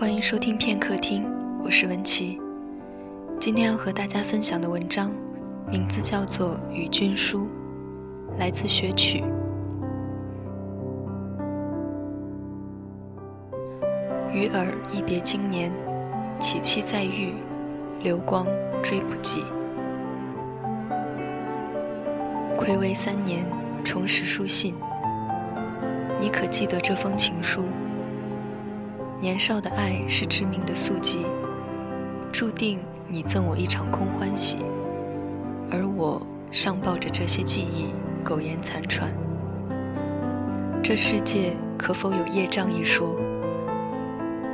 欢迎收听片刻听，我是文琪。今天要和大家分享的文章，名字叫做《与君书》，来自学曲。与尔一别经年，岂期再遇，流光追不及。暌违三年，重拾书信，你可记得这封情书？年少的爱是致命的宿疾，注定你赠我一场空欢喜，而我尚抱着这些记忆苟延残喘。这世界可否有业障一说？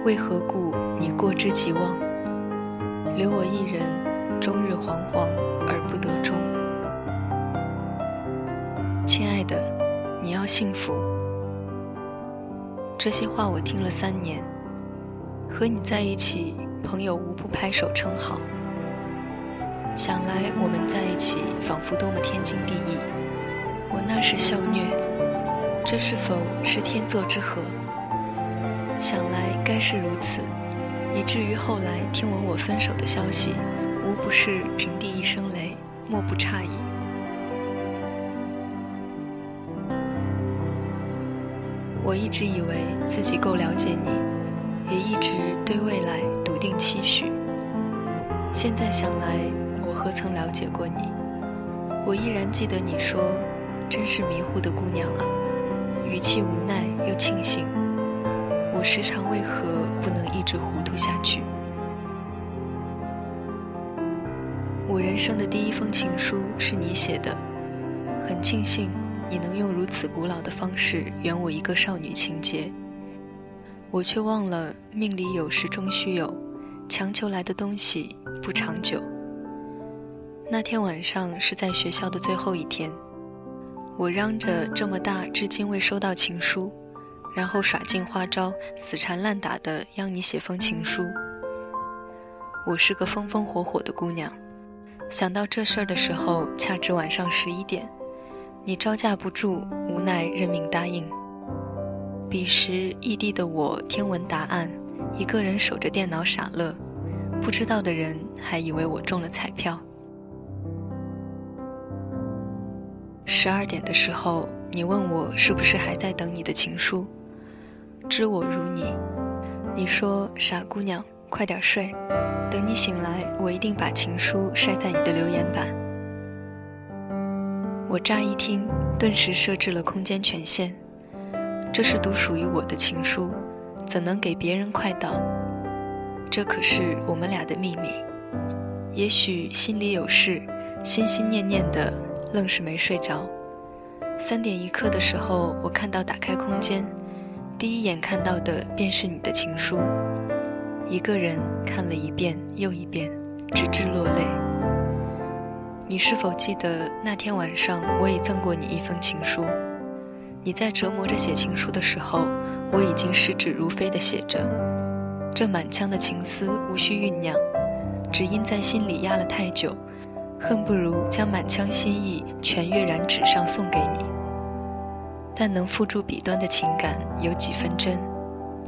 为何故你过之即忘，留我一人终日惶惶而不得终？亲爱的，你要幸福。这些话我听了三年。和你在一起，朋友无不拍手称好。想来我们在一起，仿佛多么天经地义。我那时笑虐，这是否是天作之合？想来该是如此，以至于后来听闻我分手的消息，无不是平地一声雷，莫不诧异。我一直以为自己够了解你。也一直对未来笃定期许。现在想来，我何曾了解过你？我依然记得你说：“真是迷糊的姑娘啊。”语气无奈又庆幸。我时常为何不能一直糊涂下去？我人生的第一封情书是你写的，很庆幸你能用如此古老的方式圆我一个少女情结。我却忘了，命里有时终须有，强求来的东西不长久。那天晚上是在学校的最后一天，我嚷着这么大至今未收到情书，然后耍尽花招，死缠烂打的要你写封情书。我是个风风火火的姑娘，想到这事儿的时候，恰值晚上十一点，你招架不住，无奈认命答应。彼时异地的我，听闻答案，一个人守着电脑傻乐，不知道的人还以为我中了彩票。十二点的时候，你问我是不是还在等你的情书，知我如你，你说傻姑娘，快点睡，等你醒来，我一定把情书晒在你的留言板。我乍一听，顿时设置了空间权限。这是独属于我的情书，怎能给别人快到？这可是我们俩的秘密。也许心里有事，心心念念的，愣是没睡着。三点一刻的时候，我看到打开空间，第一眼看到的便是你的情书。一个人看了一遍又一遍，直至落泪。你是否记得那天晚上，我也赠过你一封情书？你在折磨着写情书的时候，我已经食指如飞地写着。这满腔的情思无需酝酿，只因在心里压了太久，恨不如将满腔心意全跃然纸上送给你。但能付诸笔端的情感有几分真，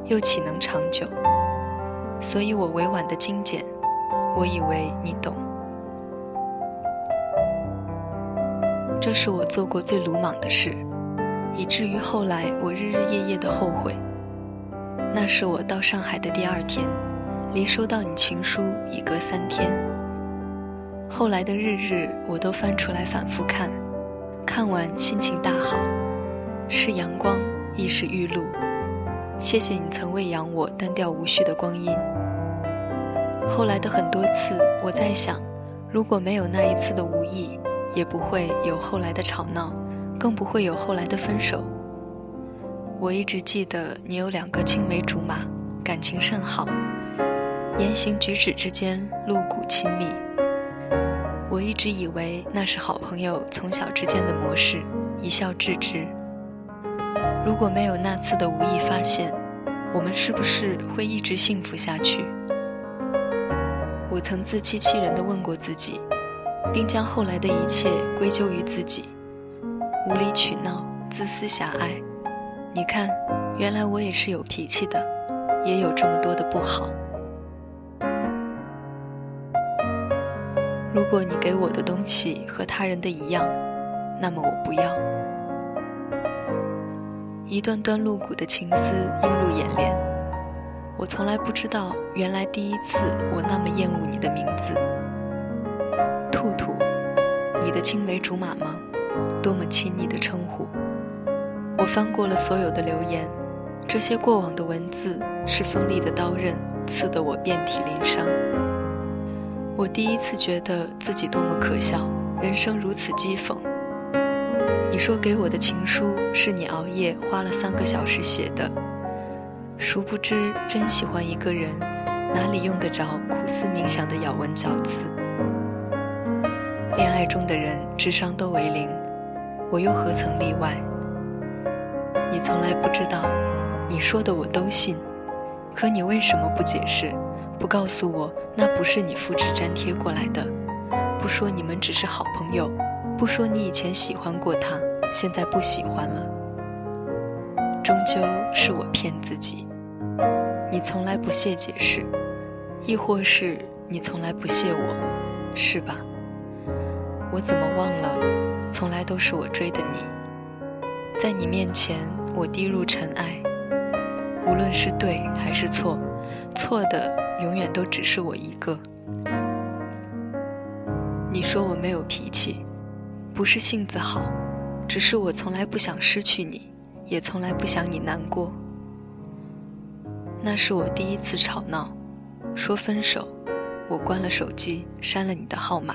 又岂能长久？所以我委婉的精简，我以为你懂。这是我做过最鲁莽的事。以至于后来我日日夜夜的后悔。那是我到上海的第二天，离收到你情书已隔三天。后来的日日我都翻出来反复看，看完心情大好，是阳光亦是玉露。谢谢你曾喂养我单调无序的光阴。后来的很多次，我在想，如果没有那一次的无意，也不会有后来的吵闹。更不会有后来的分手。我一直记得你有两个青梅竹马，感情甚好，言行举止之间露骨亲密。我一直以为那是好朋友从小之间的模式，一笑置之。如果没有那次的无意发现，我们是不是会一直幸福下去？我曾自欺欺人的问过自己，并将后来的一切归咎于自己。无理取闹，自私狭隘。你看，原来我也是有脾气的，也有这么多的不好。如果你给我的东西和他人的一样，那么我不要。一段段露骨的情思映入眼帘，我从来不知道，原来第一次我那么厌恶你的名字。兔兔，你的青梅竹马吗？多么亲昵的称呼！我翻过了所有的留言，这些过往的文字是锋利的刀刃，刺得我遍体鳞伤。我第一次觉得自己多么可笑，人生如此讥讽。你说给我的情书是你熬夜花了三个小时写的，殊不知真喜欢一个人，哪里用得着苦思冥想的咬文嚼字？恋爱中的人智商都为零，我又何曾例外？你从来不知道，你说的我都信，可你为什么不解释？不告诉我那不是你复制粘贴过来的？不说你们只是好朋友？不说你以前喜欢过他，现在不喜欢了，终究是我骗自己。你从来不屑解释，亦或是你从来不屑我，是吧？我怎么忘了，从来都是我追的你，在你面前我低入尘埃。无论是对还是错，错的永远都只是我一个。你说我没有脾气。不是性子好，只是我从来不想失去你，也从来不想你难过。那是我第一次吵闹，说分手，我关了手机，删了你的号码，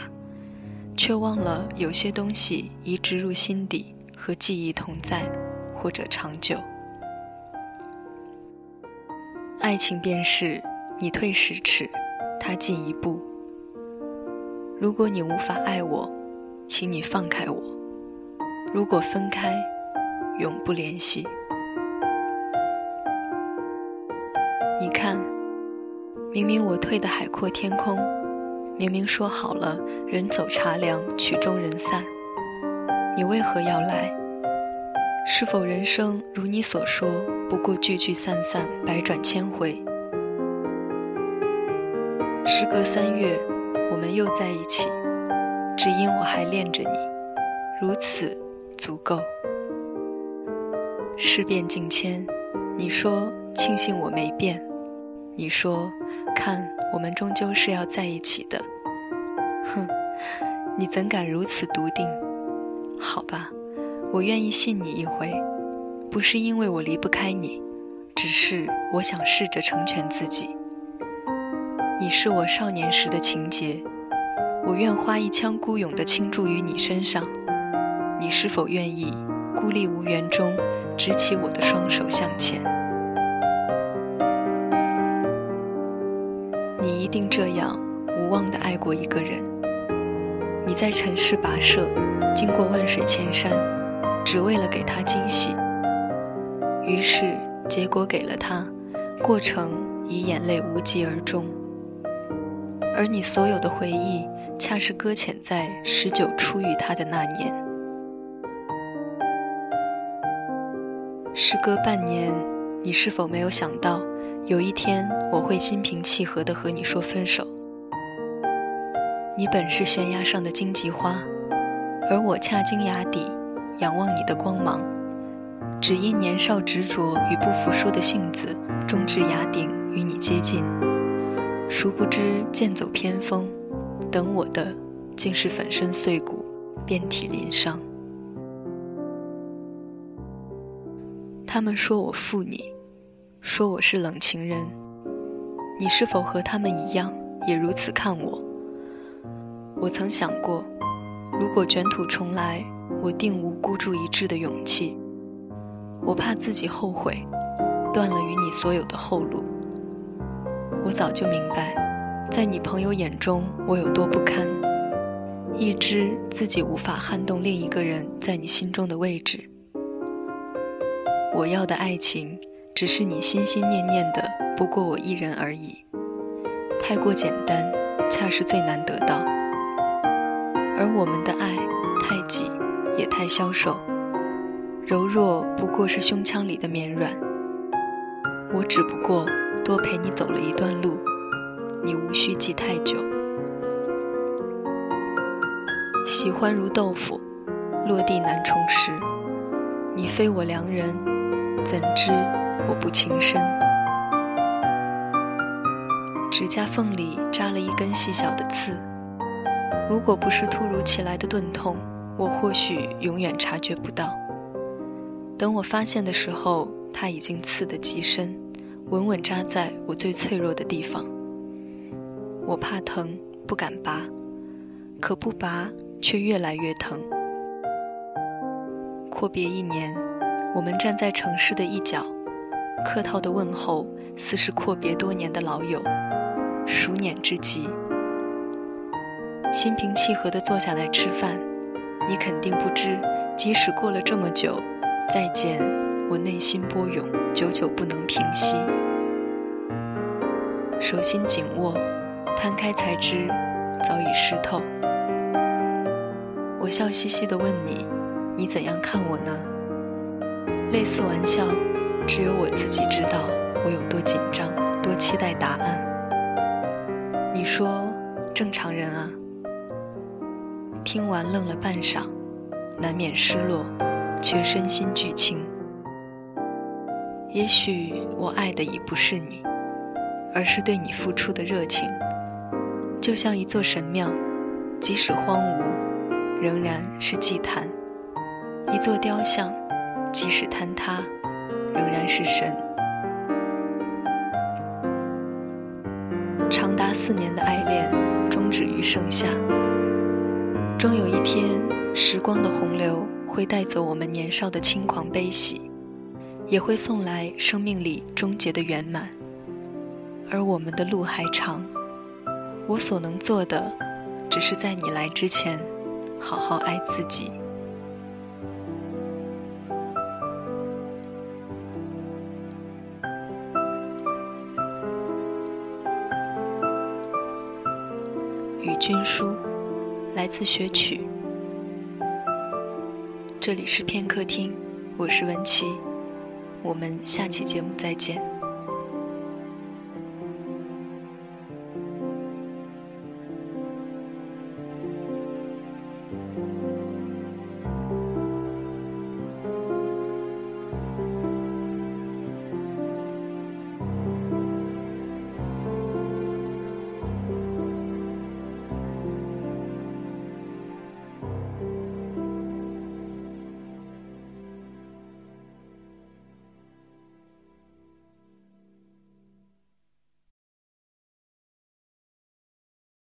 却忘了有些东西已植入心底，和记忆同在，或者长久。爱情便是你退十尺，他进一步。如果你无法爱我。请你放开我。如果分开，永不联系。你看，明明我退的海阔天空，明明说好了人走茶凉，曲终人散，你为何要来？是否人生如你所说，不过聚聚散散，百转千回？时隔三月，我们又在一起。只因我还恋着你，如此足够。事变境迁，你说庆幸我没变，你说看我们终究是要在一起的。哼，你怎敢如此笃定？好吧，我愿意信你一回，不是因为我离不开你，只是我想试着成全自己。你是我少年时的情节。我愿花一腔孤勇的倾注于你身上，你是否愿意孤立无援中执起我的双手向前？定这样无望的爱过一个人。你在尘世跋涉，经过万水千山，只为了给他惊喜。于是结果给了他，过程以眼泪无疾而终。而你所有的回忆。恰是搁浅在十九初遇他的那年。时隔半年，你是否没有想到，有一天我会心平气和地和你说分手？你本是悬崖上的荆棘花，而我恰经崖底仰望你的光芒，只因年少执着与不服输的性子，终至崖顶与你接近。殊不知剑走偏锋。等我的，竟是粉身碎骨，遍体鳞伤。他们说我负你，说我是冷情人。你是否和他们一样，也如此看我？我曾想过，如果卷土重来，我定无孤注一掷的勇气。我怕自己后悔，断了与你所有的后路。我早就明白。在你朋友眼中，我有多不堪？一知自己无法撼动另一个人在你心中的位置。我要的爱情，只是你心心念念的，不过我一人而已。太过简单，恰是最难得到。而我们的爱，太挤，也太消瘦，柔弱不过是胸腔里的绵软。我只不过多陪你走了一段路，你无需记太久。喜欢如豆腐，落地难重拾。你非我良人，怎知我不情深？指甲缝里扎了一根细小的刺，如果不是突如其来的钝痛，我或许永远察觉不到。等我发现的时候，它已经刺得极深，稳稳扎在我最脆弱的地方。我怕疼，不敢拔，可不拔却越来越疼。阔别一年，我们站在城市的一角，客套的问候，似是阔别多年的老友。熟稔之极，心平气和地坐下来吃饭，你肯定不知，即使过了这么久，再见，我内心波涌，久久不能平息。手心紧握，摊开才知，早已湿透。我笑嘻嘻地问你，你怎样看我呢？类似玩笑，只有我自己知道我有多紧张，多期待答案。你说正常人啊，听完愣了半晌，难免失落，却身心俱轻。也许我爱的已不是你，而是对你付出的热情，就像一座神庙，即使荒芜，仍然是祭坛；一座雕像，即使坍塌，仍然是神。长达四年的爱恋终止于盛夏。终有一天，时光的洪流会带走我们年少的轻狂悲喜，也会送来生命里终结的圆满。而我们的路还长，我所能做的，只是在你来之前，好好爱自己。与君书，来自学曲。这里是片刻听，我是文琪，我们下期节目再见。